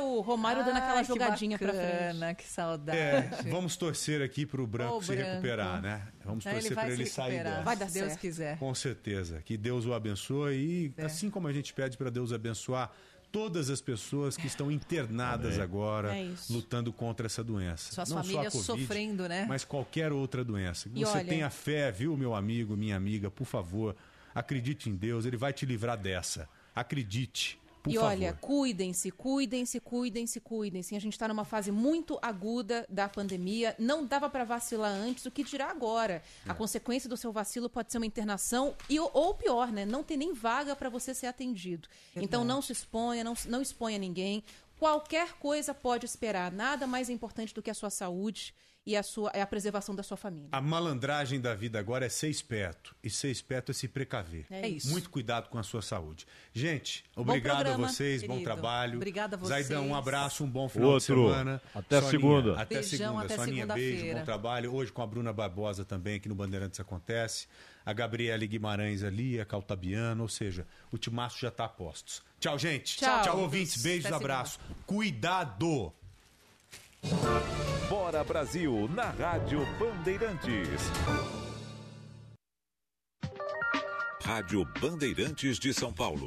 o Romário dando aquela Ai, jogadinha bacana, frente. Que saudade. É, vamos torcer aqui pro Branco Ô, se Branco. recuperar, né? Vamos Não, torcer ele para se ele sair dessa. Vai dar se Deus certo. quiser. Com certeza. Que Deus o abençoe e, É. assim como a gente pede para Deus abençoar todas as pessoas que estão internadas agora, É lutando contra essa doença. Suas Não famílias só a Covid, sofrendo, né? Mas qualquer outra doença. E Você olha- tenha fé, viu, meu amigo, minha amiga, por favor, acredite em Deus, ele vai te livrar dessa. Acredite, por e favor. olha, cuidem-se, cuidem-se, cuidem-se, cuidem-se. A gente está numa fase muito aguda da pandemia. Não dava para vacilar antes, o que dirá agora? É. A consequência do seu vacilo pode ser uma internação e ou pior, né? Não ter nem vaga para você ser atendido. Então não se exponha, não, não exponha ninguém. Qualquer coisa pode esperar. Nada mais importante do que a sua saúde e a sua é a preservação da sua família. A malandragem da vida agora é ser esperto. E ser esperto é se precaver. É isso. Muito cuidado com a sua saúde. Gente, obrigado a programa, vocês, bom querido. trabalho. Obrigada a vocês. Zaidão, um abraço, um bom final Outro. de semana. Até segunda. Até Beijão, segunda. até Soninha, beijo, bom trabalho. Hoje com a Bruna Barbosa também, aqui no Bandeirantes Acontece. A Gabriele Guimarães ali, a Caltabiano, ou seja, o timaço já está a postos. Tchau, gente. Tchau. Tchau, ouvintes. Beijos, Até abraço. Cuidado. Bora Brasil na Rádio Bandeirantes. Rádio Bandeirantes de São Paulo.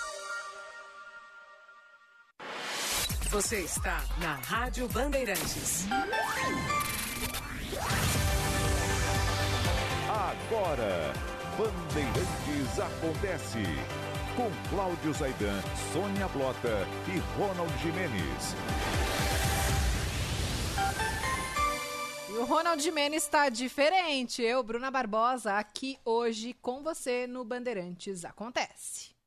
Você está na Rádio Bandeirantes. Agora, Bandeirantes acontece. Com Cláudio Zaidan, Sônia Blota e Ronald Jimenez. E o Ronald Jimenez está diferente. Eu, Bruna Barbosa, aqui hoje com você no Bandeirantes Acontece.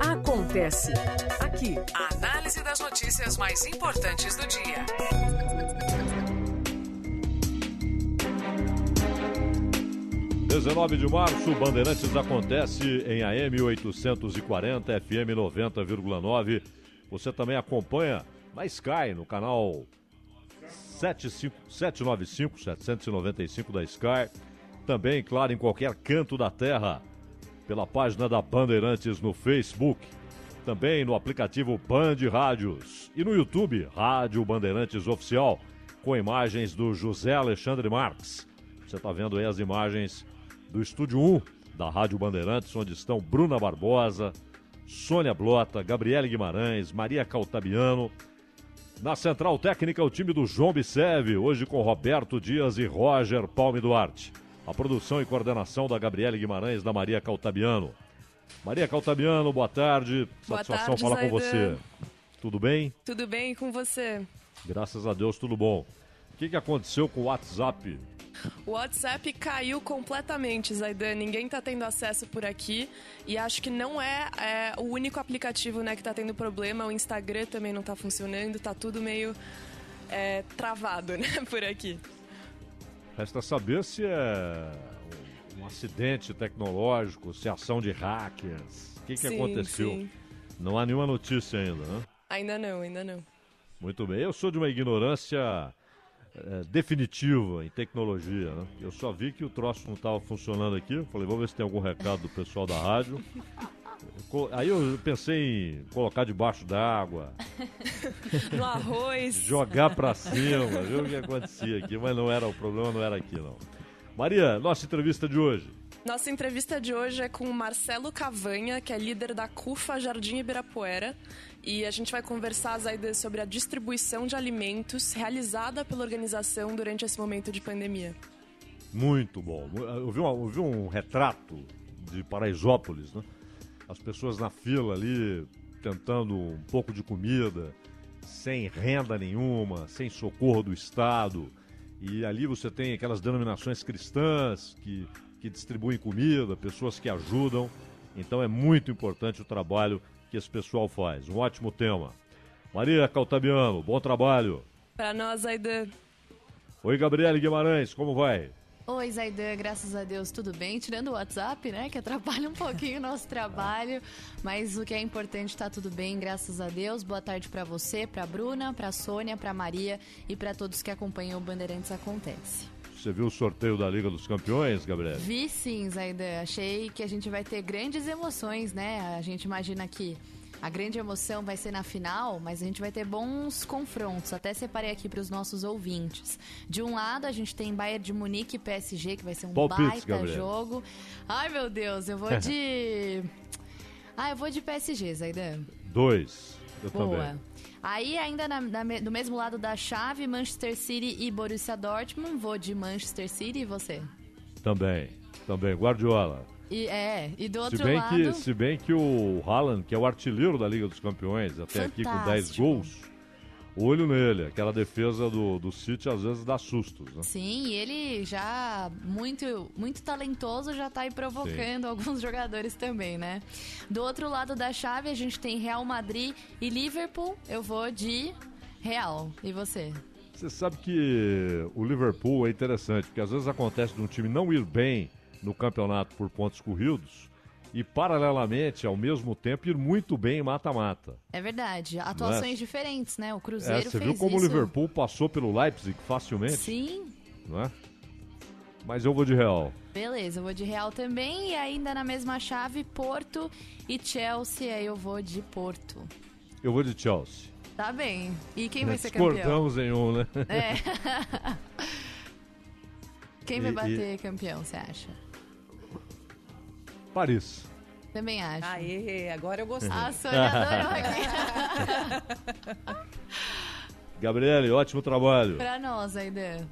Acontece. Aqui, a análise das notícias mais importantes do dia. 19 de março, Bandeirantes acontece em AM 840, FM 90,9. Você também acompanha na Sky, no canal 75 795, 795 da Sky. Também, claro, em qualquer canto da terra, pela página da Bandeirantes no Facebook. Também no aplicativo Band Rádios. E no YouTube, Rádio Bandeirantes Oficial, com imagens do José Alexandre Marques. Você está vendo aí as imagens do Estúdio 1 da Rádio Bandeirantes, onde estão Bruna Barbosa, Sônia Blota, Gabriele Guimarães, Maria Caltabiano. Na central técnica, o time do João Bisev, hoje com Roberto Dias e Roger Palme Duarte. A produção e coordenação da Gabriele Guimarães, da Maria Caltabiano. Maria Caltabiano, boa tarde. Boa Satisfação tarde, falar com Zaidan. você. Tudo bem? Tudo bem com você? Graças a Deus, tudo bom. O que, que aconteceu com o WhatsApp? O WhatsApp caiu completamente, Zaidan. Ninguém tá tendo acesso por aqui. E acho que não é, é, o único aplicativo né, que tá tendo problema. O Instagram também não tá funcionando. Tá tudo meio é, travado né, por aqui. Resta saber se é um- acidente tecnológico, se é ação de hackers. O que, que Sim, aconteceu? sim. Não há nenhuma notícia ainda, né? Ainda não, ainda não. Muito bem. Eu sou de uma ignorância eh, definitiva em tecnologia, né? Eu só vi que o troço não estava funcionando aqui. Eu Falei, vou ver se tem algum recado do pessoal da rádio. Aí eu pensei em colocar debaixo d'água, No arroz. jogar pra cima, ver o que acontecia aqui, mas não era o problema, não era aqui não. Maria, nossa entrevista de hoje. Nossa entrevista de hoje é com o Marcelo Cavanha, que é líder da CUFA Jardim Ibirapuera. E a gente vai conversar, sobre a distribuição de alimentos realizada pela organização durante esse momento de pandemia. Muito bom. Eu vi, uma- eu vi um retrato de Paraisópolis, né? As pessoas na fila ali, tentando um pouco de comida, sem renda nenhuma, sem socorro do Estado. E ali você tem aquelas denominações cristãs que, que distribuem comida, pessoas que ajudam. Então é muito importante o trabalho que esse pessoal faz. Um ótimo tema. Maria Caltabiano, bom trabalho. Para nós, Zaidan, Oi, Gabriele Guimarães, como vai? Oi, Zaidan, graças a Deus, tudo bem? Tirando o WhatsApp, né, que atrapalha um pouquinho o nosso trabalho, mas o que é importante tá tudo bem, graças a Deus. Boa tarde para você, para Bruna, para Sônia, para Maria e para todos que acompanham o Bandeirantes Acontece. Você viu o sorteio da Liga dos Campeões, Gabriel? Vi sim, Zaidan. Achei que a gente vai ter grandes emoções, né? A gente imagina que a grande emoção vai ser na final, mas a gente vai ter bons confrontos. Até separei aqui para os nossos ouvintes. De um lado, a gente tem Bayern de Munique e PSG, que vai ser um Palpites, baita Gabriel. jogo. Ai, meu Deus, eu vou de. ah, eu vou de PSG, Zaidan. Dois. Eu Boa. também. Aí, ainda na- na do mesmo lado da chave, Manchester City e Borussia Dortmund. Vou de Manchester City e você? Também. Também. Guardiola. E, é, e do outro Se bem, lado. que, se bem que o Haaland, que é o artilheiro da Liga dos Campeões, até aqui com 10 Fantástico. gols, olho nele. Aquela defesa do, do City às vezes dá sustos. Né? Sim, e ele já muito, muito talentoso, já tá aí provocando alguns jogadores também, né? Do outro lado da chave, a gente tem Real Madrid e Liverpool. Eu vou de Real. E você? Você sabe que o Liverpool é interessante, porque às vezes acontece de um time não ir bem no campeonato por pontos corridos e, paralelamente, ao mesmo tempo, ir muito bem em mata-mata. É verdade. Atuações diferentes, né? O É, Cruzeiro você fez viu como isso. o Liverpool passou pelo Leipzig facilmente? Sim. Não é? Mas eu vou de Real. Beleza, eu vou de Real também. E ainda na mesma chave, Porto e Chelsea. Aí eu vou de Porto. Eu vou de Chelsea. Tá bem. E quem vai ser campeão? Discordamos em um, né? É. Quem vai E- bater campeão, você acha? Paris. Também acho. Aê, agora eu gostei. A Sônia adorou. Gabriele, ótimo trabalho. pra nós, Aidan.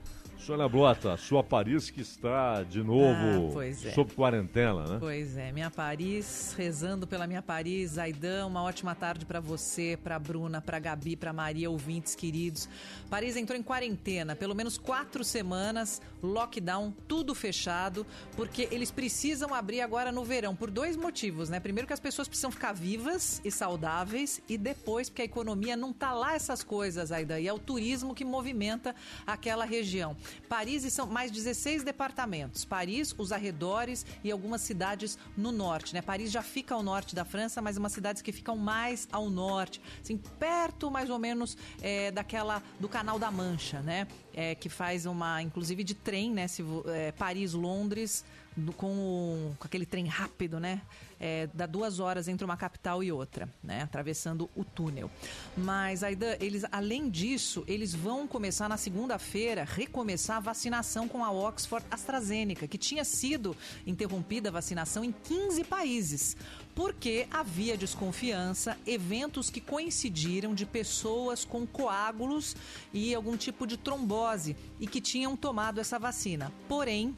Sônia Blota, sua Paris que está de novo Ah, é. sob quarentena, né? Pois é, minha Paris, rezando pela minha Paris, Aidan, uma ótima tarde para você, para Bruna, para Gabi, para Maria, ouvintes queridos. Paris entrou em quarentena, pelo menos quatro semanas, lockdown, tudo fechado, porque eles precisam abrir agora no verão, por dois motivos, né? Primeiro que as pessoas precisam ficar vivas e saudáveis, e depois porque a economia não tá lá essas coisas, Aidan, e é o turismo que movimenta aquela região. Paris e são mais 16 departamentos. Paris, os arredores e algumas cidades no norte, né? Paris já fica ao norte da França, mas umas cidades que ficam mais ao norte, assim, perto mais ou menos é, daquela do Canal da Mancha, né? É, que faz uma, inclusive de trem, né? Se, é, Paris, Londres, do- com, o- com aquele trem rápido, né? É, dá duas horas entre uma capital e outra, né? Atravessando o túnel. Mas, Aidan, eles, além disso, eles vão começar na segunda-feira, recomeçar a vacinação com a Oxford AstraZeneca, que tinha sido interrompida a vacinação em 15 países. Porque havia desconfiança, eventos que coincidiram de pessoas com coágulos e algum tipo de trombose e que tinham tomado essa vacina. Porém,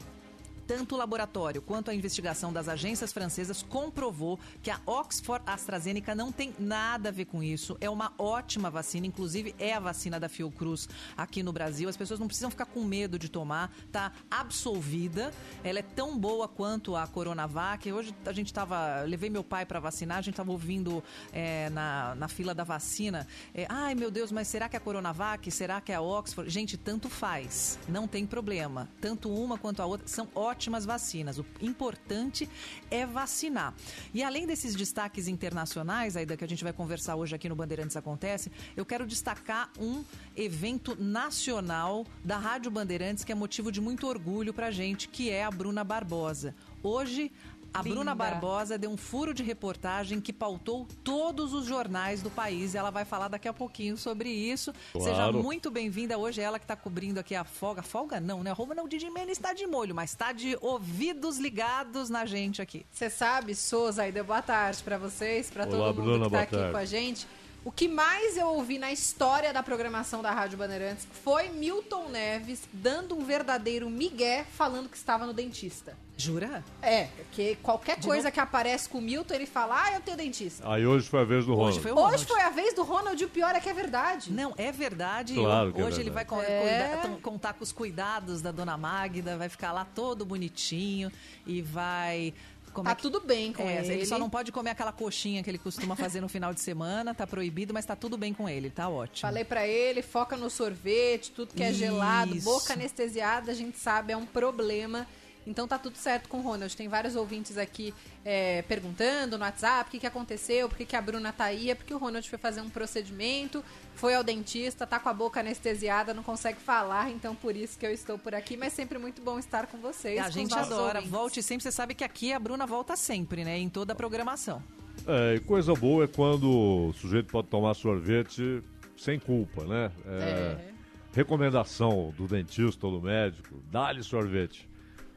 tanto o laboratório quanto a investigação das agências francesas comprovou que a Oxford AstraZeneca não tem nada a ver com isso. É uma ótima vacina, inclusive é a vacina da Fiocruz aqui no Brasil. As pessoas não precisam ficar com medo de tomar, tá absolvida. Ela é tão boa quanto a Coronavac. Hoje a gente tava, levei meu pai para vacinar, a gente tava ouvindo é, na, na fila da vacina, é, ai meu Deus, mas será que é a Coronavac? Será que é a Oxford? Gente, tanto faz, não tem problema. Tanto uma quanto a outra são ótimas vacinas. O importante é vacinar. E além desses destaques internacionais, ainda que a gente vai conversar hoje aqui no Bandeirantes Acontece, eu quero destacar um evento nacional da Rádio Bandeirantes que é motivo de muito orgulho pra gente, que é a Bruna Barbosa. Hoje, a Linda. Bruna Barbosa deu um furo de reportagem que pautou todos os jornais do país. E ela vai falar daqui a pouquinho sobre isso. Claro. Seja muito bem-vinda. Hoje é ela que está cobrindo aqui a folga. Folga não, né? Rouba não, Didi Mendes está de molho, mas está de ouvidos ligados na gente aqui. Você sabe, Souza, Aida, boa tarde pra vocês, pra Olá, todo mundo Bruna, que tá boa aqui tarde. com a gente. O que mais eu ouvi na história da programação da Rádio Bandeirantes foi Milton Neves dando um verdadeiro migué falando que estava no dentista. Jura? É, porque qualquer De coisa que aparece com o Milton, ele fala, ah, eu tenho dentista. Aí hoje foi a vez do Ronald. Hoje foi o Hoje Ronald. foi a vez do Ronald e o pior é que é verdade. Não, é verdade. Claro que é Hoje ele vai verdade. co- É. cuidar- tom- contar com os cuidados da dona Magda, vai ficar lá todo bonitinho e vai Como tá é que- tudo bem com É, ele. ele só não pode comer aquela coxinha que ele costuma fazer no final de semana, tá proibido, mas tá tudo bem com ele, tá ótimo. Falei pra ele, foca no sorvete, tudo que é gelado, Isso. boca anestesiada, a gente sabe, é um problema. Então tá tudo certo com o Ronald. Tem vários ouvintes aqui é, perguntando no WhatsApp o que, que aconteceu, por que, que a Bruna tá aí. É porque o Ronald foi fazer um procedimento, foi ao dentista, tá com a boca anestesiada, não consegue falar, então por isso que eu estou por aqui. Mas sempre muito bom estar com vocês. a gente adora. ouvintes. Volte sempre. Você sabe que aqui a Bruna volta sempre, né? Em toda a programação. É, e coisa boa é quando o sujeito pode tomar sorvete sem culpa, né? É, Recomendação do dentista ou do médico, dá-lhe sorvete.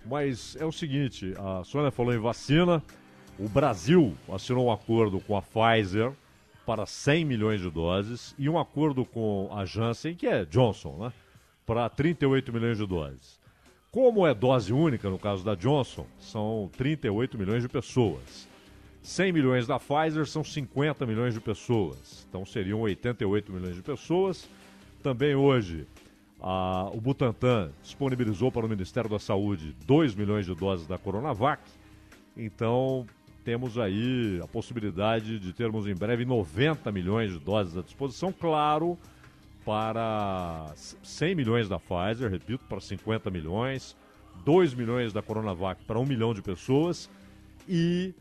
Mas é o seguinte, a Sônia falou em vacina, o Brasil assinou um acordo com a Pfizer para 100 milhões de doses e um acordo com a Janssen, que é Johnson, né? Para 38 milhões de doses. Como é dose única, no caso da Johnson, são 38 milhões de pessoas. 100 milhões da Pfizer são 50 milhões de pessoas. Então seriam 88 milhões de pessoas. Também hoje, o Butantan disponibilizou para o Ministério da Saúde 2 milhões de doses da Coronavac. Então temos aí a possibilidade de termos em breve 90 milhões de doses à disposição, claro, para 100 milhões da Pfizer, repito, para 50 milhões, 2 milhões da Coronavac para 1 milhão de pessoas e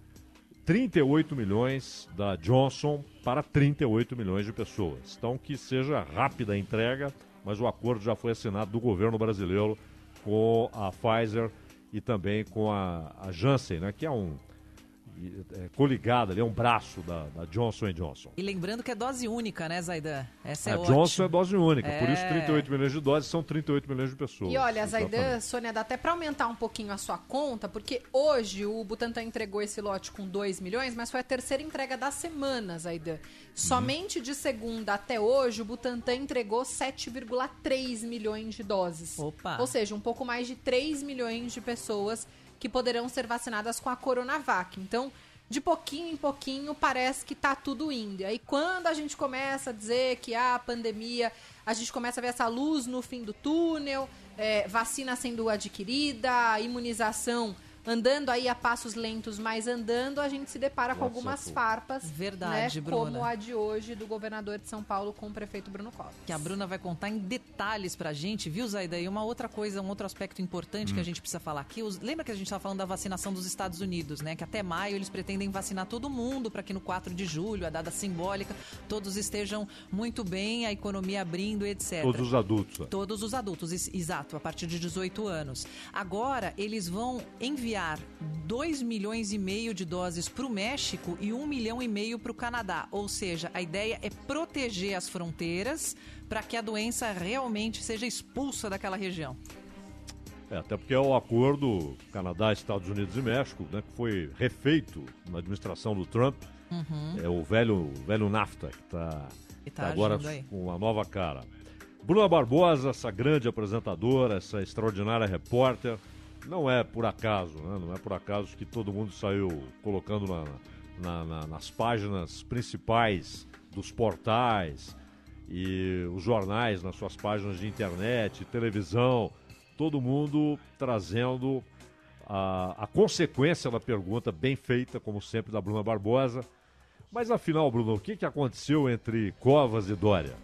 38 milhões da Johnson para 38 milhões de pessoas. Então, que seja rápida a entrega, mas o acordo já foi assinado do governo brasileiro com a Pfizer e também com a, a Janssen, né, que é um é, coligado ali, é um braço da, da Johnson Johnson. E lembrando que é dose única, né, Zaidan? Essa é a. Johnson é dose única, por isso É. 38 milhões de doses são 38 milhões de pessoas. E olha. Zaidan, Sônia, dá até pra aumentar um pouquinho a sua conta, porque hoje o Butantan entregou esse lote com 2 milhões, mas foi a terceira entrega da semana, Zaidan. Somente de segunda até hoje, o Butantan entregou 7,3 milhões de doses. Opa. Ou seja, um pouco mais de 3 milhões de pessoas que poderão ser vacinadas com a Coronavac. Então, de pouquinho em pouquinho, parece que tá tudo indo. E aí, quando a gente começa a dizer que há pandemia, a gente começa a ver essa luz no fim do túnel, é, vacina sendo adquirida, imunização andando aí a passos lentos, mas andando, a gente se depara com Nossa, algumas pô. farpas. Verdade, né, Bruna. Como a de hoje do governador de São Paulo com o prefeito Bruno Covas. Que a Bruna vai contar em detalhes pra gente, viu, Zaida? E uma outra coisa, um outro aspecto importante que a gente precisa falar aqui. Os- lembra que a gente estava falando da vacinação dos Estados Unidos, né? Que até maio eles pretendem vacinar todo mundo para que no 4 de julho, a data simbólica, todos estejam muito bem, a economia abrindo, etc. Todos os adultos. né? Todos os adultos, exato, a partir de 18 anos. Agora, eles vão enviar 2 milhões e meio de doses para o México e 1 milhão e meio para o Canadá. Ou seja, a ideia é proteger as fronteiras para que a doença realmente seja expulsa daquela região. É, até porque é o acordo Canadá, Estados Unidos e México, né, que foi refeito na administração do Trump. Uhum. É o velho, velho NAFTA, que está E tá agora com uma nova cara. Bruna Barbosa, essa grande apresentadora, essa extraordinária repórter, não é por acaso, né? não é por acaso que todo mundo saiu colocando na- na- na- nas páginas principais dos portais e os jornais nas suas páginas de internet, televisão, todo mundo trazendo a, a consequência da pergunta bem feita, como sempre, da Bruna Barbosa. Mas afinal, Bruno, o que, que aconteceu entre Covas e Dória?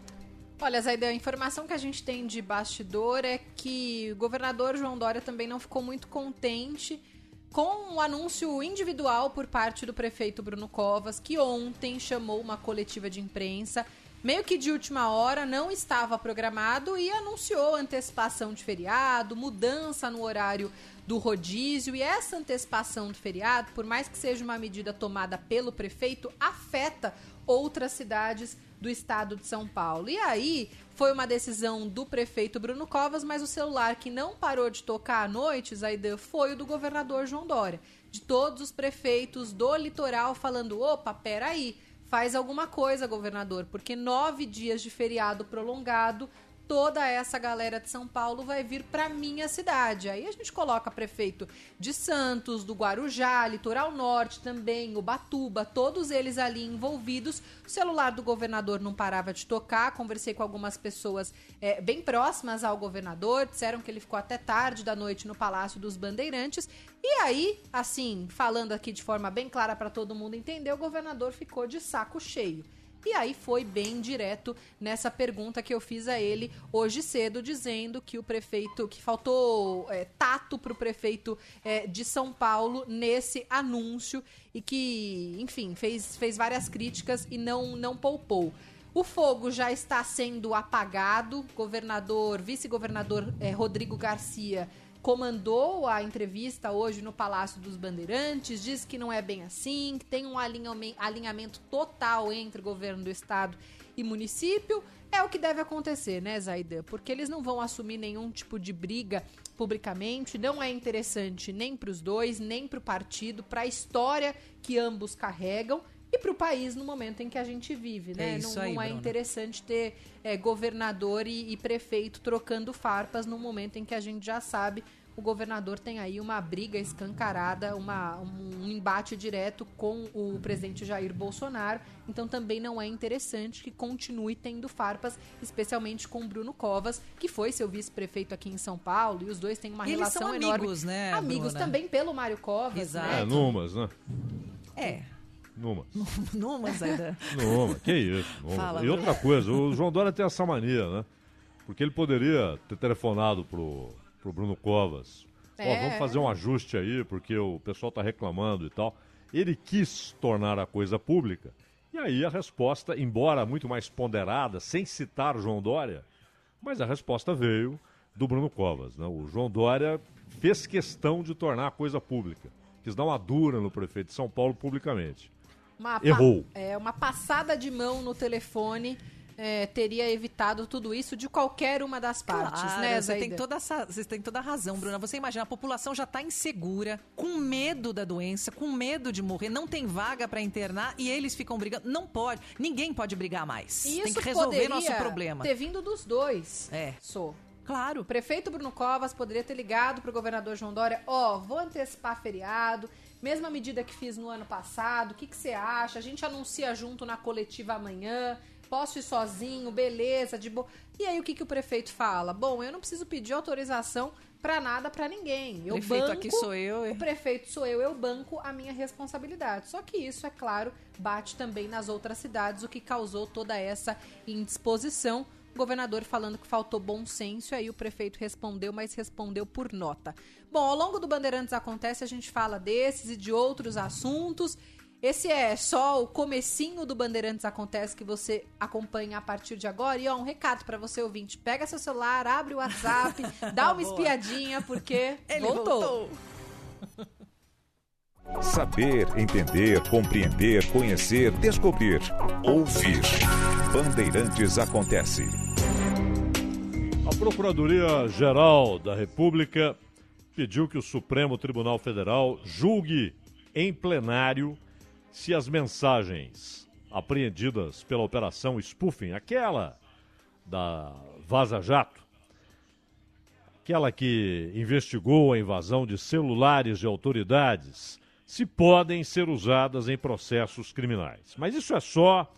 Olha, Zaida, a informação que a gente tem de bastidor é que o governador João Dória também não ficou muito contente com o anúncio individual por parte do prefeito Bruno Covas, que ontem chamou uma coletiva de imprensa, meio que de última hora, não estava programado e anunciou antecipação de feriado, mudança no horário do rodízio. E essa antecipação do feriado, por mais que seja uma medida tomada pelo prefeito, afeta outras cidades do estado de São Paulo. E aí foi uma decisão do prefeito Bruno Covas, mas o celular que não parou de tocar à noite, Zaidan, foi o do governador João Dória. De todos os prefeitos do litoral falando: opa, peraí, faz alguma coisa, governador, porque nove dias de feriado prolongado toda essa galera de São Paulo vai vir para minha cidade. Aí a gente coloca prefeito de Santos, do Guarujá, Litoral Norte também, Ubatuba, todos eles ali envolvidos. O celular do governador não parava de tocar. Conversei com algumas pessoas é, bem próximas ao governador, disseram que ele ficou até tarde da noite no Palácio dos Bandeirantes. E aí, assim, falando aqui de forma bem clara para todo mundo entender, o governador ficou de saco cheio. E aí foi bem direto nessa pergunta que eu fiz a ele hoje cedo, dizendo que o prefeito, que faltou é, tato para o prefeito é, de São Paulo nesse anúncio e que, enfim, fez, fez várias críticas e não, não poupou. O fogo já está sendo apagado. Governador, vice-governador é, Rodrigo Garcia comandou a entrevista hoje no Palácio dos Bandeirantes, diz que não é bem assim, que tem um alinhamento total entre governo do estado e município. É o que deve acontecer, né, Zaidan? Porque eles não vão assumir nenhum tipo de briga publicamente, não é interessante nem para os dois, nem para o partido, para a história que ambos carregam para o país no momento em que a gente vive, né? É não, aí, não é interessante ter é, governador e, e, prefeito trocando farpas no momento em que a gente já sabe o governador tem aí uma briga escancarada, uma, um embate direto com o presidente Jair Bolsonaro. Então também não é interessante que continue tendo farpas, especialmente com Bruno Covas, que foi seu vice-prefeito aqui em São Paulo, e os dois têm uma e relação eles são enorme. amigos, né? Amigos Bruna? também pelo Mário Covas, Exato. né? É, numas, né? É. Numas. Numas ainda. Numa, que isso. Numa. Fala, e outra coisa, o João Dória tem essa mania, né? Porque ele poderia ter telefonado pro, pro Bruno Covas. Ó, É. vamos fazer um ajuste aí, porque o pessoal tá reclamando e tal. Ele quis tornar a coisa pública. E aí a resposta, embora muito mais ponderada, sem citar João Dória, mas a resposta veio do Bruno Covas. Né? O João Dória fez questão de tornar a coisa pública. Quis dar uma dura no prefeito de São Paulo publicamente. Uma pa- Errou. É, uma passada de mão no telefone é, teria evitado tudo isso de qualquer uma das partes, Claro, né, você tem toda essa, você tem toda a razão, Bruna. Você imagina, a população já está insegura, com medo da doença, com medo de morrer, não tem vaga para internar e eles ficam brigando. Não pode, ninguém pode brigar mais. E tem isso que resolver nosso problema. ter vindo dos dois. É. Sou. Claro. O prefeito Bruno Covas poderia ter ligado pro governador João Dória, ó, vou antecipar feriado, mesma medida que fiz no ano passado, o que que você acha? A gente anuncia junto na coletiva amanhã, posso ir sozinho, beleza, de boa. E aí o que que o prefeito fala? Bom, eu não preciso pedir autorização pra nada pra ninguém. Eu Prefeito banco, aqui sou eu. o prefeito sou eu, eu banco a minha responsabilidade. Só que isso, é claro, bate também nas outras cidades, o que causou toda essa indisposição. O governador falando que faltou bom senso, aí o prefeito respondeu, mas respondeu por nota. Bom, ao longo do Bandeirantes Acontece, a gente fala desses e de outros assuntos. Esse é só o comecinho do Bandeirantes Acontece que você acompanha a partir de agora. E ó, um recado pra você ouvinte. Pega seu celular, abre o WhatsApp, dá uma Boa. espiadinha, porque Ele voltou. voltou. Saber, entender, compreender, conhecer, descobrir. Ouvir. Bandeirantes Acontece. A Procuradoria-Geral da República pediu que o Supremo Tribunal Federal julgue em plenário se as mensagens apreendidas pela Operação Spoofing, aquela da Vaza Jato, aquela que investigou a invasão de celulares de autoridades, se podem ser usadas em processos criminais. Mas isso é só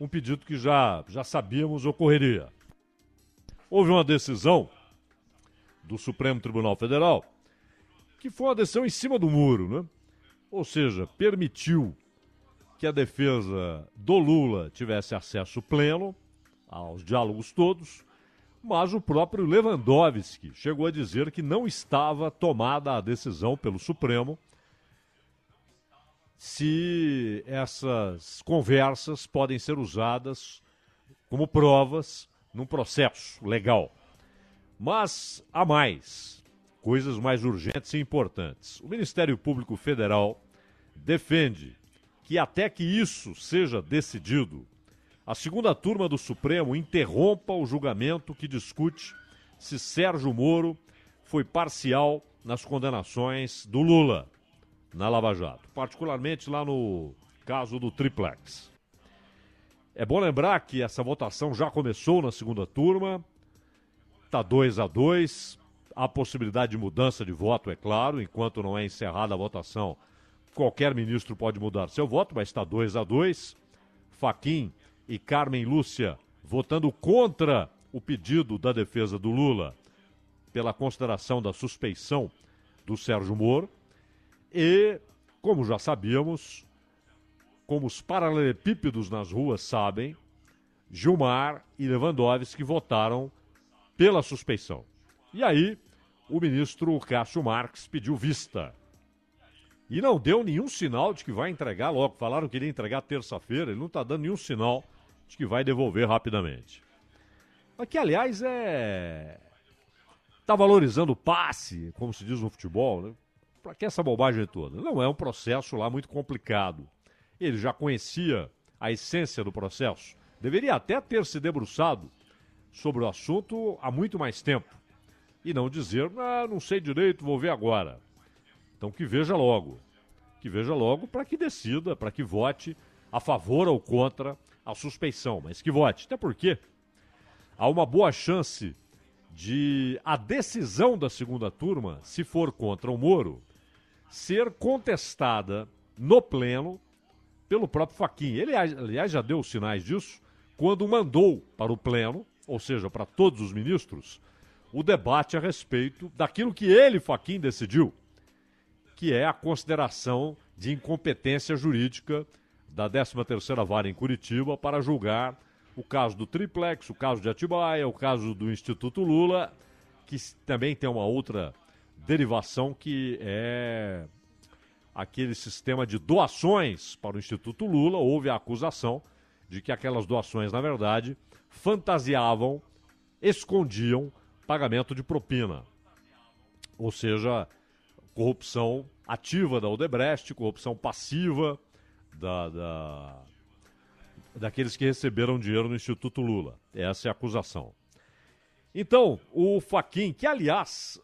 um pedido que já, já sabíamos ocorreria. Houve uma decisão do Supremo Tribunal Federal que foi uma decisão em cima do muro, né? Ou seja, permitiu que a defesa do Lula tivesse acesso pleno aos diálogos todos, mas o próprio Lewandowski chegou a dizer que não estava tomada a decisão pelo Supremo se essas conversas podem ser usadas como provas num processo legal. Mas há mais, coisas mais urgentes e importantes. O Ministério Público Federal defende que até que isso seja decidido, a segunda turma do Supremo interrompa o julgamento que discute se Sérgio Moro foi parcial nas condenações do Lula na Lava Jato, particularmente lá no caso do Triplex. É bom lembrar que essa votação já começou na segunda turma. Tá 2 a 2 Há possibilidade de mudança de voto, é claro, enquanto não é encerrada a votação. Qualquer ministro pode mudar seu voto, mas está 2 a 2 Faquim e Carmen Lúcia votando contra o pedido da defesa do Lula pela consideração da suspeição do Sérgio Moro. E, como já sabíamos, como os paralelepípedos nas ruas sabem, Gilmar e Lewandowski votaram pela suspeição. E aí, o ministro Cássio Marques pediu vista. E não deu nenhum sinal de que vai entregar logo. Falaram que iria entregar terça-feira, ele não está dando nenhum sinal de que vai devolver rapidamente. Aqui, aliás, é. Está valorizando o passe, como se diz no futebol, né? Para que essa bobagem toda? Não é um processo lá muito complicado. Ele já conhecia a essência do processo. Deveria até ter se debruçado sobre o assunto há muito mais tempo. E não dizer, ah, não sei direito, vou ver agora. Então que veja logo. Que veja logo para que decida, para que vote a favor ou contra a suspeição. Mas que vote. Até porque há uma boa chance de a decisão da segunda turma, se for contra o Moro, ser contestada no pleno pelo próprio Faquin. Ele, aliás, já deu sinais disso quando mandou para o pleno, ou seja, para todos os ministros, o debate a respeito daquilo que ele, Faquin, decidiu, que é a consideração de incompetência jurídica da 13ª Vara em Curitiba para julgar o caso do Triplex, o caso de Atibaia, o caso do Instituto Lula, que também tem uma outra derivação que é aquele sistema de doações para o Instituto Lula. Houve a acusação de que aquelas doações, na verdade, fantasiavam, escondiam pagamento de propina. Ou seja, corrupção ativa da Odebrecht, corrupção passiva da, da, daqueles que receberam dinheiro no Instituto Lula. Essa é a acusação. Então, o Faquin, que aliás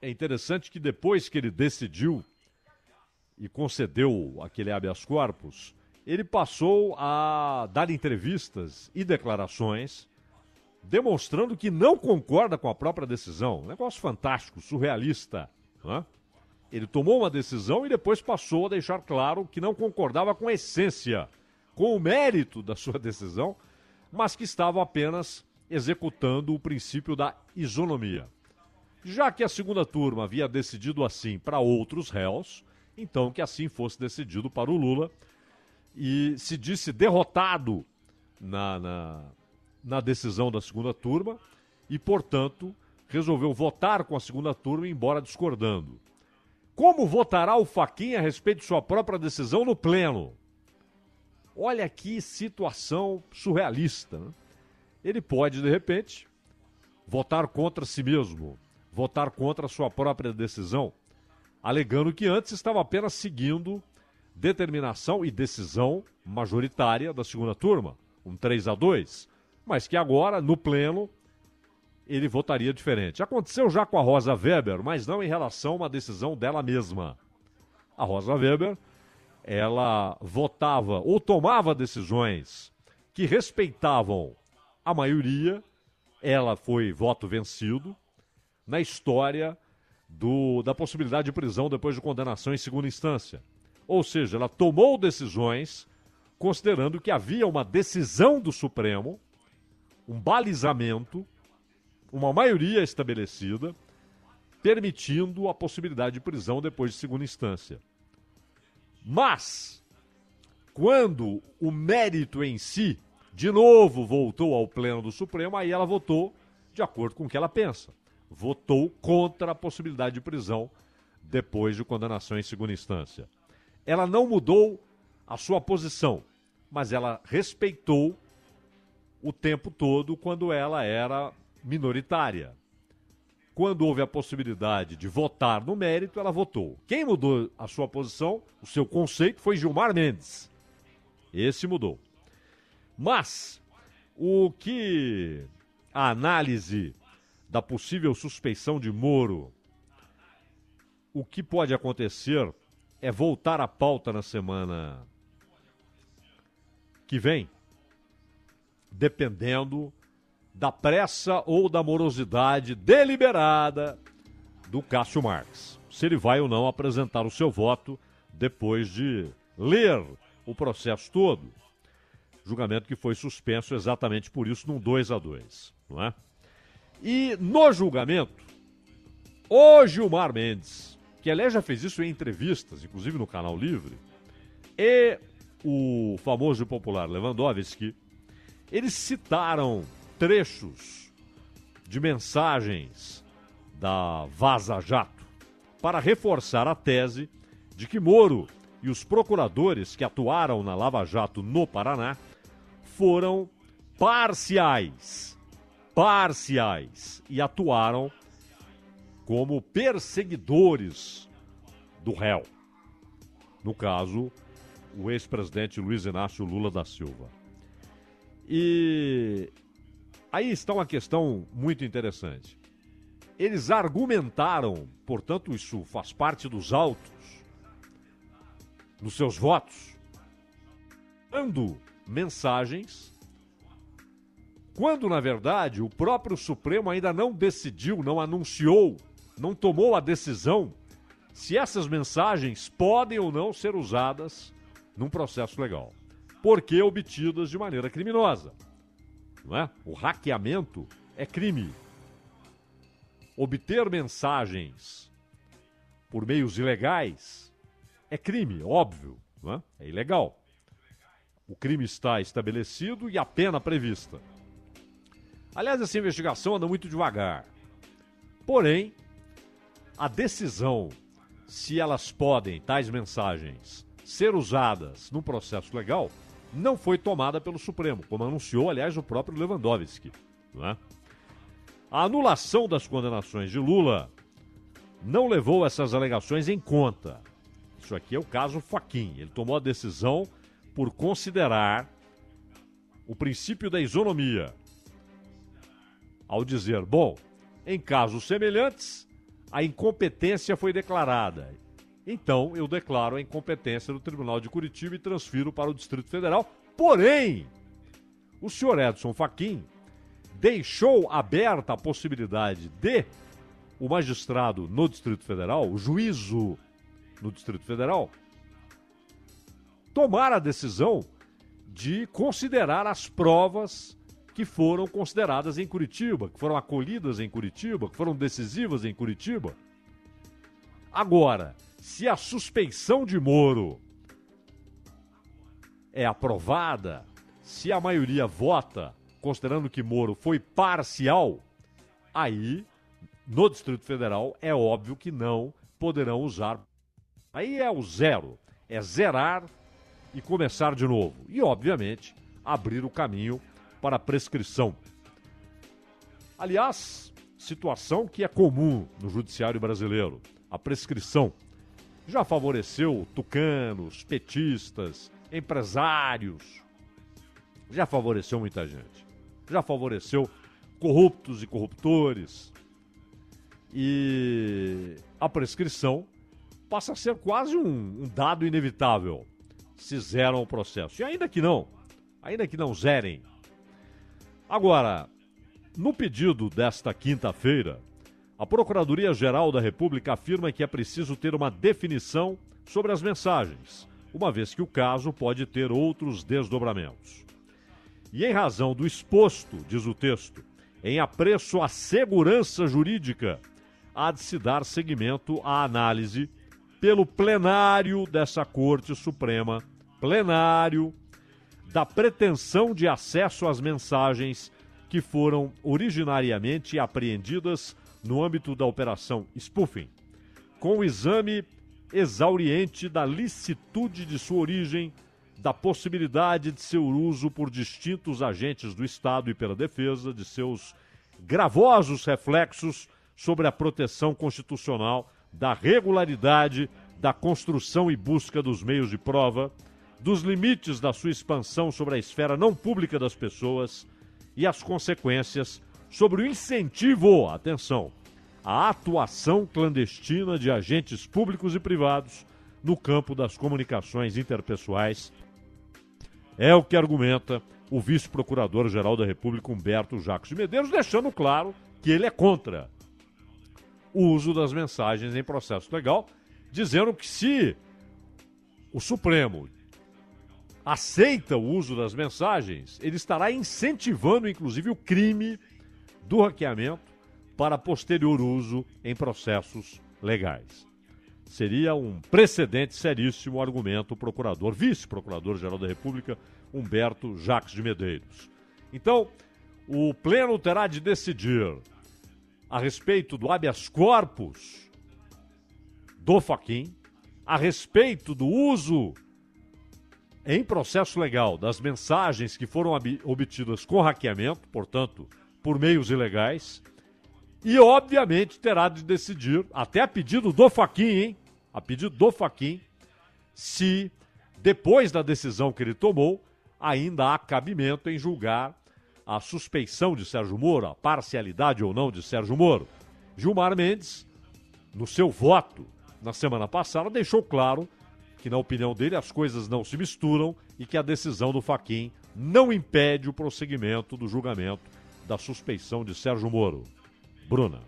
é interessante que depois que ele decidiu e concedeu aquele habeas corpus, ele passou a dar entrevistas e declarações demonstrando que não concorda com a própria decisão. Um negócio fantástico, surrealista. Né? Ele tomou uma decisão e depois passou a deixar claro que não concordava com a essência com o mérito da sua decisão, mas que estavam apenas executando o princípio da isonomia. Já que a segunda turma havia decidido assim para outros réus, então que assim fosse decidido para o Lula e se disse derrotado na, na, na decisão da segunda turma e, portanto, resolveu votar com a segunda turma, embora discordando. Como votará o Faquinha a respeito de sua própria decisão no Pleno? Olha que situação surrealista. Né? Ele pode, de repente, votar contra si mesmo, votar contra a sua própria decisão, alegando que antes estava apenas seguindo determinação e decisão majoritária da segunda turma, um 3 a 2, mas que agora, no pleno, ele votaria diferente. Aconteceu já com a Rosa Weber, mas não em relação a uma decisão dela mesma. A Rosa Weber ela votava ou tomava decisões que respeitavam a maioria, ela foi voto vencido na história do, da possibilidade de prisão depois de condenação em segunda instância. Ou seja, ela tomou decisões considerando que havia uma decisão do Supremo, um balizamento, uma maioria estabelecida, permitindo a possibilidade de prisão depois de segunda instância. Mas, quando o mérito em si, de novo, voltou ao Pleno do Supremo, aí ela votou de acordo com o que ela pensa. Votou contra a possibilidade de prisão depois de condenação em segunda instância. Ela não mudou a sua posição, mas ela respeitou o tempo todo quando ela era minoritária quando houve a possibilidade de votar no mérito, ela votou. Quem mudou a sua posição, o seu conceito, foi Gilmar Mendes. Esse mudou. Mas, o que a análise da possível suspeição de Moro, o que pode acontecer é voltar à pauta na semana que vem, dependendo da pressa ou da morosidade deliberada do Cássio Marques. Se ele vai ou não apresentar o seu voto depois de ler o processo todo. Julgamento que foi suspenso exatamente por isso num 2 a 2 não é? E no julgamento, o Gilmar Mendes, que aliás já fez isso em entrevistas, inclusive no Canal Livre, e o famoso e popular Lewandowski, eles citaram trechos de mensagens da Vaza Jato para reforçar a tese de que Moro e os procuradores que atuaram na Lava Jato no Paraná foram parciais. Parciais. E atuaram como perseguidores do réu. No caso, o ex-presidente Luiz Inácio Lula da Silva. E aí está uma questão muito interessante. Eles argumentaram, portanto, isso faz parte dos autos, nos seus votos, dando mensagens, quando na verdade o próprio Supremo ainda não decidiu, não anunciou, não tomou a decisão se essas mensagens podem ou não ser usadas num processo legal, porque obtidas de maneira criminosa. Não é? O hackeamento é crime. Obter mensagens por meios ilegais é crime, óbvio, não é? é ilegal. O crime está estabelecido e a pena prevista. Aliás, essa investigação anda muito devagar. Porém, a decisão se elas podem, tais mensagens, ser usadas no processo legal, não foi tomada pelo Supremo, como anunciou, aliás, o próprio Lewandowski. É? A anulação das condenações de Lula não levou essas alegações em conta. Isso aqui é o caso Faquin. Ele tomou a decisão por considerar o princípio da isonomia. Ao dizer, bom, em casos semelhantes, a incompetência foi declarada então, eu declaro a incompetência do Tribunal de Curitiba e transfiro para o Distrito Federal. Porém, o senhor Edson Fachin deixou aberta a possibilidade de o magistrado no Distrito Federal, o juízo no Distrito Federal, tomar a decisão de considerar as provas que foram consideradas em Curitiba, que foram acolhidas em Curitiba, que foram decisivas em Curitiba. Agora, se a suspeição de Moro é aprovada, se a maioria vota considerando que Moro foi parcial, aí no Distrito Federal é óbvio que não poderão usar. Aí é o zero, é zerar e começar de novo. E, obviamente, abrir o caminho para prescrição. Aliás, situação que é comum no judiciário brasileiro, a prescrição já favoreceu tucanos, petistas, empresários. Já favoreceu muita gente. Já favoreceu corruptos e corruptores. E a prescrição passa a ser quase um, um dado inevitável se zeram o processo. E ainda que não, ainda que não zerem. Agora, no pedido desta quinta-feira, a Procuradoria-Geral da República afirma que é preciso ter uma definição sobre as mensagens, uma vez que o caso pode ter outros desdobramentos. E em razão do exposto, diz o texto, em apreço à segurança jurídica, há de se dar seguimento à análise pelo plenário dessa Corte Suprema, plenário, da pretensão de acesso às mensagens que foram originariamente apreendidas no âmbito da operação Spoofing, com o exame exauriente da licitude de sua origem, da possibilidade de seu uso por distintos agentes do Estado e pela defesa, de seus gravosos reflexos sobre a proteção constitucional, da regularidade da construção e busca dos meios de prova, dos limites da sua expansão sobre a esfera não pública das pessoas e as consequências sobre o incentivo, atenção, à atuação clandestina de agentes públicos e privados no campo das comunicações interpessoais. É o que argumenta o vice-procurador-geral da República, Humberto Jacos de Medeiros, deixando claro que ele é contra o uso das mensagens em processo legal, dizendo que se o Supremo aceita o uso das mensagens, ele estará incentivando, inclusive, o crime do hackeamento para posterior uso em processos legais. Seria um precedente seríssimo, argumento o procurador, vice-procurador-geral da República, Humberto Jacques de Medeiros. Então, o Pleno terá de decidir a respeito do habeas corpus do Faquin, a respeito do uso em processo legal das mensagens que foram obtidas com hackeamento, portanto, por meios ilegais, e obviamente terá de decidir, até a pedido do Faquin, hein? A pedido do Faquin, se depois da decisão que ele tomou, ainda há cabimento em julgar a suspeição de Sérgio Moro, a parcialidade ou não de Sérgio Moro. Gilmar Mendes, no seu voto na semana passada, deixou claro que, na opinião dele, as coisas não se misturam e que a decisão do Faquin não impede o prosseguimento do julgamento da suspeição de Sérgio Moro. Bruna.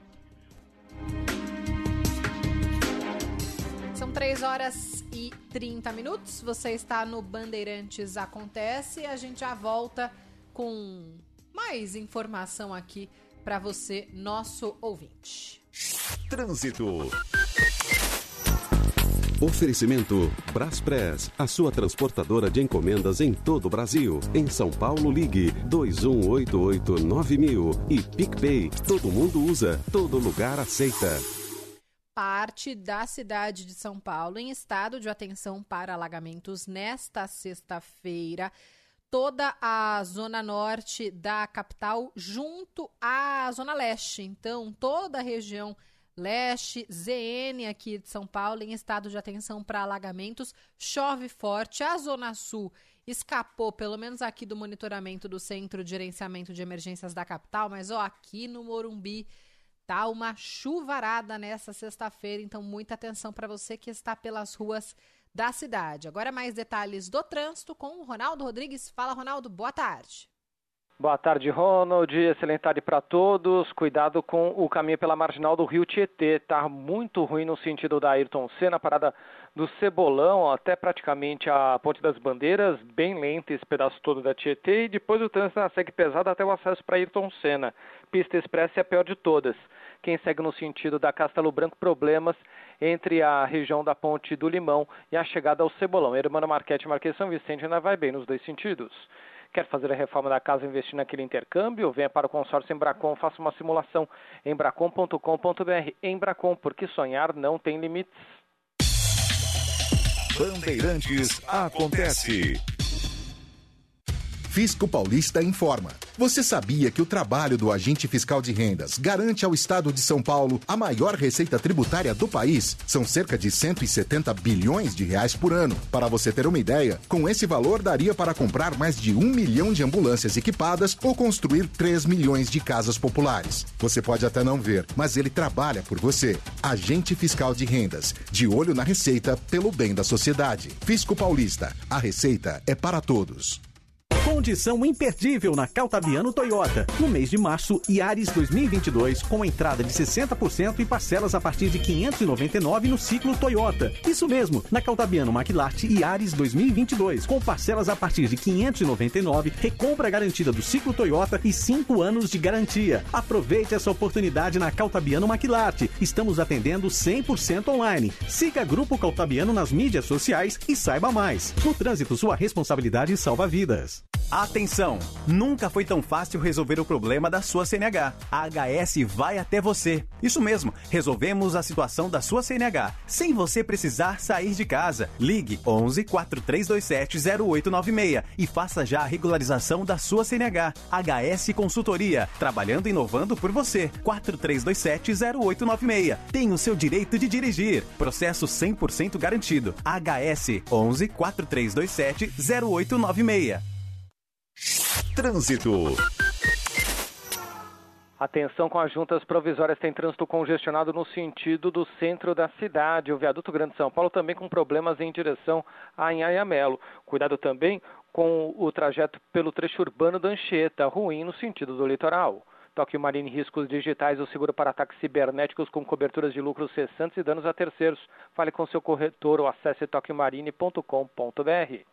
São 3 horas e 30 minutos. Você está no Bandeirantes Acontece. A gente já volta com mais informação aqui para você, nosso ouvinte. Trânsito. Oferecimento Braspress, a sua transportadora de encomendas em todo o Brasil. Em São Paulo, ligue 21889000 e PicPay. Todo mundo usa, todo lugar aceita. Parte da cidade de São Paulo em estado de atenção para alagamentos nesta sexta-feira toda a zona norte da capital junto à zona leste. Então, toda a região leste, ZN aqui de São Paulo em estado de atenção para alagamentos, chove forte. A zona sul escapou, pelo menos aqui do monitoramento do Centro de Gerenciamento de Emergências da capital, mas ó, aqui no Morumbi tá uma chuvarada nessa sexta-feira, então muita atenção para você que está pelas ruas da cidade. Agora mais detalhes do trânsito com o Ronaldo Rodrigues. Fala, Ronaldo, boa tarde. Boa tarde, Ronald. Excelente tarde para todos. Cuidado com o caminho pela marginal do Rio Tietê. Tá muito ruim no sentido da Ayrton Senna, parada do Cebolão até praticamente a Ponte das Bandeiras, bem lenta esse pedaço todo da Tietê. E depois o trânsito segue pesado até o acesso para Ayrton Senna. Pista expressa é a pior de todas. Quem segue no sentido da Castelo Branco, problemas entre a região da Ponte do Limão e a chegada ao Cebolão. Hermana Marquete Marquês São Vicente ainda vai bem nos dois sentidos. Quer fazer a reforma da casa investir naquele intercâmbio? Venha para o consórcio Embracon, faça uma simulação em embracon.com.br. Embracon, porque sonhar não tem limites. Bandeirantes acontece. Fisco Paulista informa. Você sabia que o trabalho do agente fiscal de rendas garante ao Estado de São Paulo a maior receita tributária do país? São cerca de 170 bilhões de reais por ano. Para você ter uma ideia, com esse valor daria para comprar mais de um milhão de ambulâncias equipadas ou construir 3 milhões de casas populares. Você pode até não ver, mas ele trabalha por você. Agente fiscal de rendas, de olho na receita pelo bem da sociedade. Fisco Paulista, a receita é para todos. Condição imperdível na Caltabiano Toyota. No mês de março, Yaris 2022 com entrada de 60% e parcelas a partir de 599 no ciclo Toyota. Isso mesmo, na Caltabiano Maquilarte Yaris 2022 com parcelas a partir de 599, recompra garantida do ciclo Toyota e 5 anos de garantia. Aproveite essa oportunidade na Caltabiano Maquilarte. Estamos atendendo 100% online. Siga Grupo Caltabiano nas mídias sociais e saiba mais. No trânsito, sua responsabilidade salva vidas. Atenção! Nunca foi tão fácil resolver o problema da sua CNH. A HS vai até você. Isso mesmo, resolvemos a situação da sua CNH, sem você precisar sair de casa. Ligue 11 4327 0896 e faça já a regularização da sua CNH. HS Consultoria, trabalhando e inovando por você. 4327 0896. Tem o seu direito de dirigir. Processo 100% garantido. HS 11 4327 0896. Trânsito. Atenção com as juntas provisórias, tem trânsito congestionado no sentido do centro da cidade. O viaduto Grande São Paulo também com problemas em direção a Inhaiamelo. Cuidado também com o trajeto pelo trecho urbano da Anchieta, ruim no sentido do litoral. Toque Marine Riscos Digitais, o seguro para ataques cibernéticos com coberturas de lucros cessantes e danos a terceiros. Fale com seu corretor ou acesse toquemarine.com.br.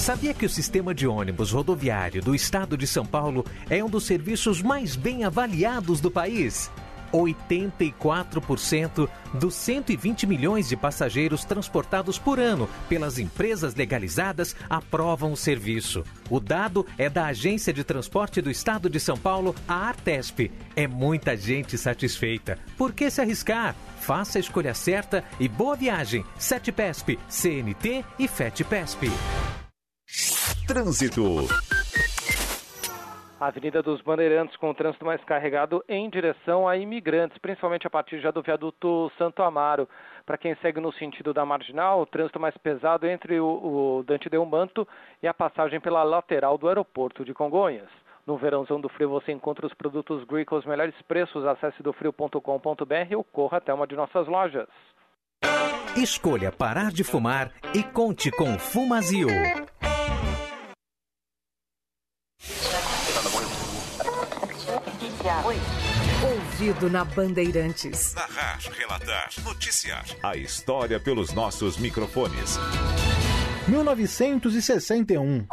Sabia que o sistema de ônibus rodoviário do estado de São Paulo é um dos serviços mais bem avaliados do país? 84% dos 120 milhões de passageiros transportados por ano pelas empresas legalizadas aprovam o serviço. O dado é da Agência de Transporte do Estado de São Paulo, a Artesp. É muita gente satisfeita. Por que se arriscar? Faça a escolha certa e boa viagem. SETPESP, CNT e FETPESP. Trânsito. Avenida dos Bandeirantes com o trânsito mais carregado em direção a imigrantes, principalmente a partir já do viaduto Santo Amaro. Para quem segue no sentido da marginal, o trânsito mais pesado entre o, o Dante Delmanto e a passagem pela lateral do aeroporto de Congonhas. No verãozão do frio você encontra os produtos Gree com os melhores preços. Acesse dofrio.com.br ou corra até uma de nossas lojas. Escolha parar de fumar e conte com Fumazil. Ouvido na Bandeirantes. Narrar, relatar, noticiar. A história pelos nossos microfones. 1961.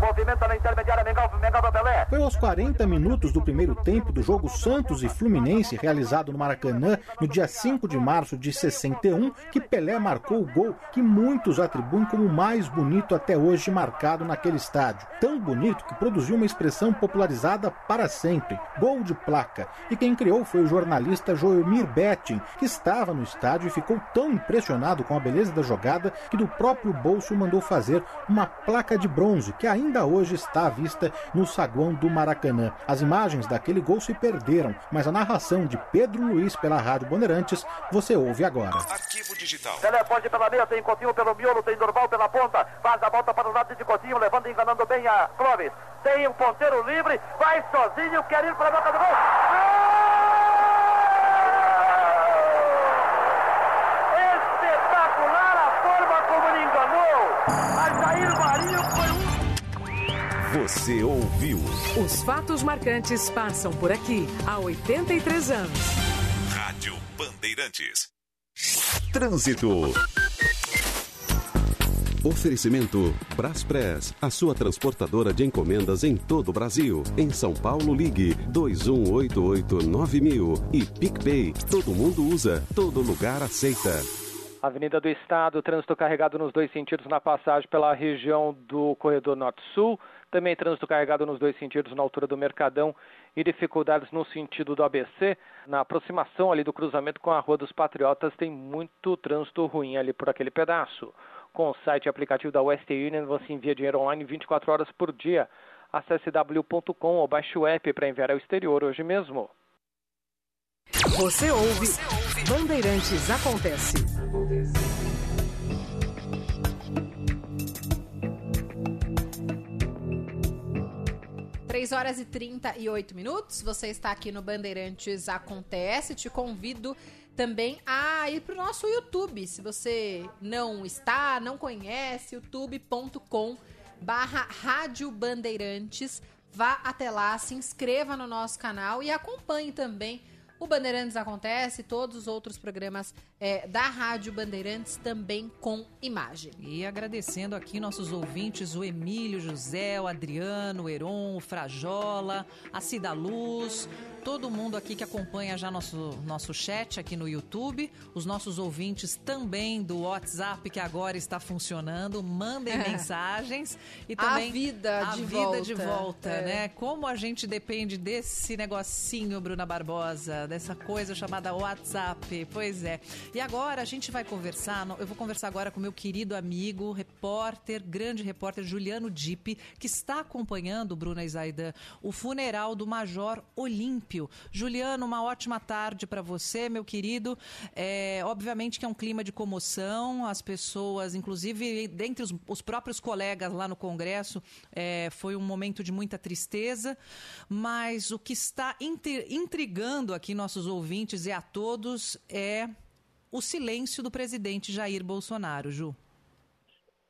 Movimenta na intermediária, Mengão, Mengão do Pelé. Foi aos 40 minutos do primeiro tempo do jogo Santos e Fluminense, realizado no Maracanã no dia 5 de março de 61, que Pelé marcou o gol que muitos atribuem como o mais bonito até hoje marcado naquele estádio. Tão bonito que produziu uma expressão popularizada para sempre: gol de placa. E quem criou foi o jornalista Joelmir Betting, que estava no estádio e ficou tão impressionado com a beleza da jogada que do próprio bolso mandou fazer uma placa de bronze que ainda ainda hoje está à vista no saguão do Maracanã. As imagens daquele gol se perderam, mas a narração de Pedro Luiz pela Rádio Bandeirantes você ouve agora. Arquivo digital. Telefone pela meia, tem Coutinho pelo miolo, tem Dorval pela ponta. Faz a volta para o lado de Coutinho, levando e enganando bem a Clóvis. Tem um ponteiro livre, vai sozinho, quer ir para a boca do gol. Espetacular Você ouviu? Os fatos marcantes passam por aqui há 83 anos. Rádio Bandeirantes. Trânsito. Oferecimento Braspress, a sua transportadora de encomendas em todo o Brasil. Em São Paulo, ligue 21889000 e PicPay. Todo mundo usa, todo lugar aceita. Avenida do Estado, trânsito carregado nos dois sentidos na passagem pela região do corredor Norte-Sul. Também trânsito carregado nos dois sentidos na altura do Mercadão e dificuldades no sentido do ABC. Na aproximação ali do cruzamento com a Rua dos Patriotas tem muito trânsito ruim ali por aquele pedaço. Com o site e aplicativo da Western Union você envia dinheiro online 24 horas por dia. Acesse w.com ou baixe o app para enviar ao exterior hoje mesmo. Você ouve, Bandeirantes Acontece. Três horas e 38 minutos. Você está aqui no Bandeirantes Acontece. Te convido também a ir para o nosso YouTube. Se você não está, não conhece, youtube.com barra Rádio Bandeirantes. Vá até lá, se inscreva no nosso canal e acompanhe também o Bandeirantes Acontece, todos os outros programas é, da Rádio Bandeirantes também com imagem. E agradecendo aqui nossos ouvintes, o Emílio, José, o Adriano, o Heron, o Frajola, a Cida Luz, todo mundo aqui que acompanha já nosso, nosso chat aqui no YouTube, os nossos ouvintes também do WhatsApp que agora está funcionando, mandem É. mensagens e A também vida a de vida volta. de volta, É. né? Como a gente depende desse negocinho, Bruna Barbosa, dessa coisa chamada WhatsApp. Pois é. E agora a gente vai conversar, eu vou conversar agora com meu querido amigo, repórter, grande repórter Juliano Dipe, que está acompanhando, Bruna Isaidan, o funeral do Major Olímpio. Juliano, uma ótima tarde para você, meu querido. É, obviamente que é um clima de comoção, as pessoas, inclusive dentre os, os próprios colegas lá no Congresso, é, foi um momento de muita tristeza, mas o que está intrigando aqui nossos ouvintes e a todos é o silêncio do presidente Jair Bolsonaro, Ju.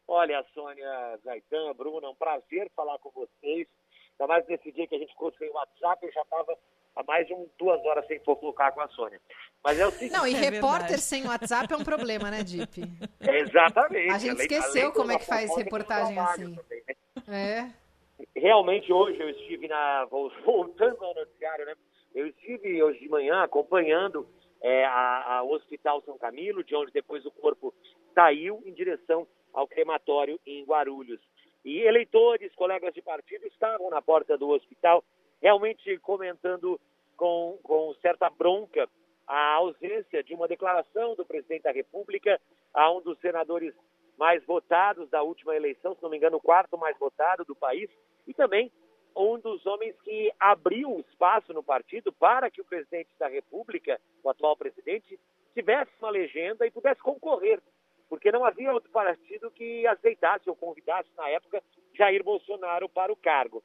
Olha, Sônia Zaitan, Bruna, é um prazer falar com vocês. Ainda mais nesse dia que a gente ficou sem WhatsApp, eu já estava há mais de um, duas horas sem fofocar com a Sônia. Mas é o seguinte... Não, e é repórter verdade. sem WhatsApp é um problema, né, Dip? Exatamente. A gente esqueceu além como é que faz reportagem assim. Também, né? É. Realmente hoje eu estive na... Voltando ao noticiário, né? Eu estive hoje de manhã acompanhando é, a, a Hospital São Camilo, de onde depois o corpo saiu em direção ao crematório em Guarulhos. E eleitores, colegas de partido estavam na porta do hospital, realmente comentando com, com certa bronca a ausência de uma declaração do presidente da República a um dos senadores mais votados da última eleição, se não me engano, o quarto mais votado do país, e também um dos homens que abriu espaço no partido para que o presidente da República, o atual presidente, tivesse uma legenda e pudesse concorrer, porque não havia outro partido que aceitasse ou convidasse, na época, Jair Bolsonaro para o cargo.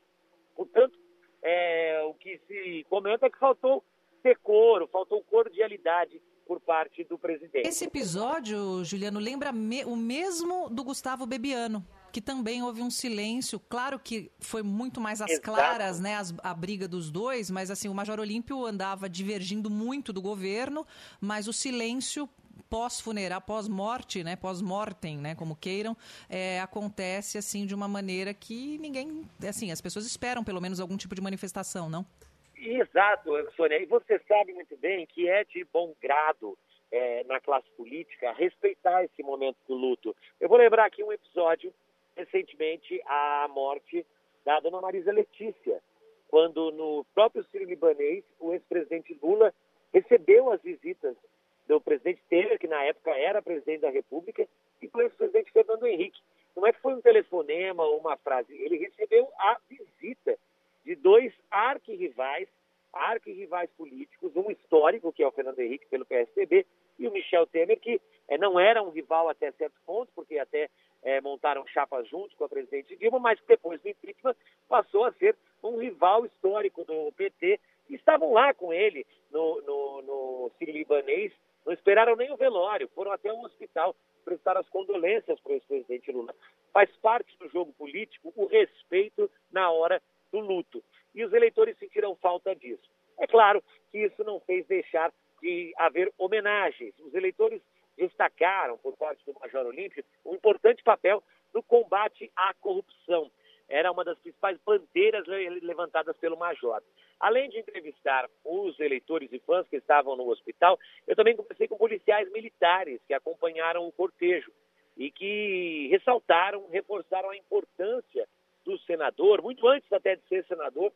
Portanto, é, o que se comenta é que faltou decoro, faltou cordialidade por parte do presidente. Esse episódio, Juliano, lembra me o mesmo do Gustavo Bebiano que também houve um silêncio. Claro que foi muito mais às claras, né, as, a briga dos dois, mas assim, o Major Olímpio andava divergindo muito do governo, mas o silêncio pós-funeral, pós-morte, né, pós-mortem, né, como queiram, é, acontece assim de uma maneira que ninguém, assim, as pessoas esperam pelo menos algum tipo de manifestação, não? Exato, Sônia. E você sabe muito bem que é de bom grado é, na classe política respeitar esse momento do luto. Eu vou lembrar aqui um episódio recentemente a morte da dona Marisa Letícia, quando no próprio Sírio Libanês o ex-presidente Lula recebeu as visitas do presidente Temer, que na época era presidente da República, e do ex-presidente Fernando Henrique. Não é que foi um telefonema ou uma frase, ele recebeu a visita de dois arquirrivais, arquirrivais políticos, um histórico, que é o Fernando Henrique pelo PSDB, e o Michel Temer, que é, não era um rival até certo ponto, porque até é, montaram chapas juntos com a presidente Dilma, mas depois do impeachment passou a ser um rival histórico do PT. Estavam lá com ele no, no, no Sírio-Libanês, não esperaram nem o velório, foram até um hospital prestar as condolências para o ex-presidente Lula. Faz parte do jogo político o respeito na hora do luto. E os eleitores sentiram falta disso. É claro que isso não fez deixar de haver homenagens. Os eleitores destacaram, por parte do Major Olímpio, um importante papel no combate à corrupção. Era uma das principais bandeiras levantadas pelo Major. Além de entrevistar os eleitores e fãs que estavam no hospital, eu também conversei com policiais militares que acompanharam o cortejo e que ressaltaram, reforçaram a importância do senador, muito antes até de ser senador,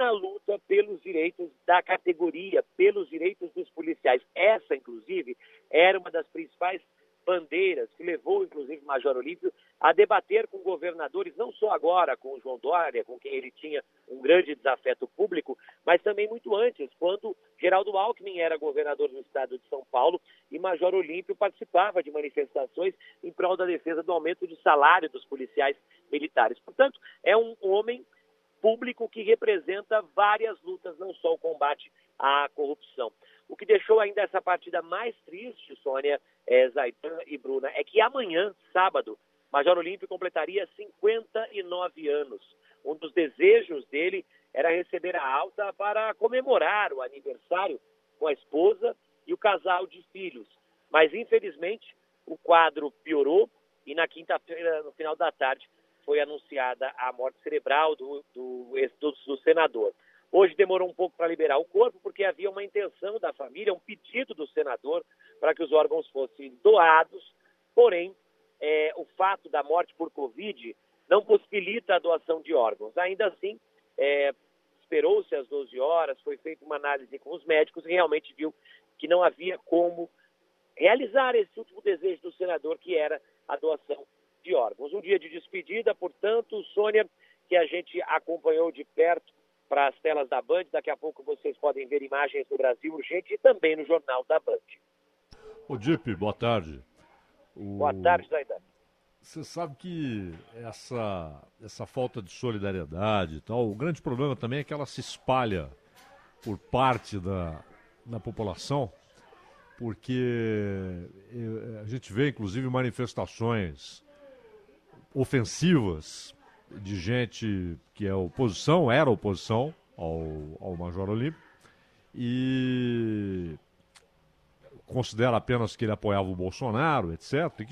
na luta pelos direitos da categoria, pelos direitos dos policiais. Essa, inclusive, era uma das principais bandeiras que levou, inclusive, o Major Olímpio a debater com governadores, não só agora com o João Dória, com quem ele tinha um grande desafeto público, mas também muito antes, quando Geraldo Alckmin era governador do estado de São Paulo e Major Olímpio participava de manifestações em prol da defesa do aumento de salário dos policiais militares. Portanto, é um homem público que representa várias lutas, não só o combate à corrupção. O que deixou ainda essa partida mais triste, Sônia, é, Zaidan e Bruna, é que amanhã, sábado, Major Olímpio completaria 59 anos. Um dos desejos dele era receber a alta para comemorar o aniversário com a esposa e o casal de filhos. Mas, infelizmente, o quadro piorou e na quinta-feira, no final da tarde, foi anunciada a morte cerebral do, do, do, do senador. Hoje demorou um pouco para liberar o corpo, porque havia uma intenção da família, um pedido do senador para que os órgãos fossem doados, porém, é, o fato da morte por Covid não possibilita a doação de órgãos. Ainda assim, é, esperou-se às 12 horas, foi feita uma análise com os médicos e realmente viu que não havia como realizar esse último desejo do senador, que era a doação de órgãos. Um dia de despedida, portanto, Sônia, que a gente acompanhou de perto para as telas da Band. Daqui a pouco vocês podem ver imagens do Brasil Urgente e também no jornal da Band. Ô Dip, boa tarde. O... Boa tarde, Zaidan. Você sabe que essa, essa falta de solidariedade e tal, o grande problema também é que ela se espalha por parte da, da população, porque eh, a gente vê inclusive manifestações ofensivas de gente que é oposição, era oposição ao, ao Major Olímpio, e considera apenas que ele apoiava o Bolsonaro, etc.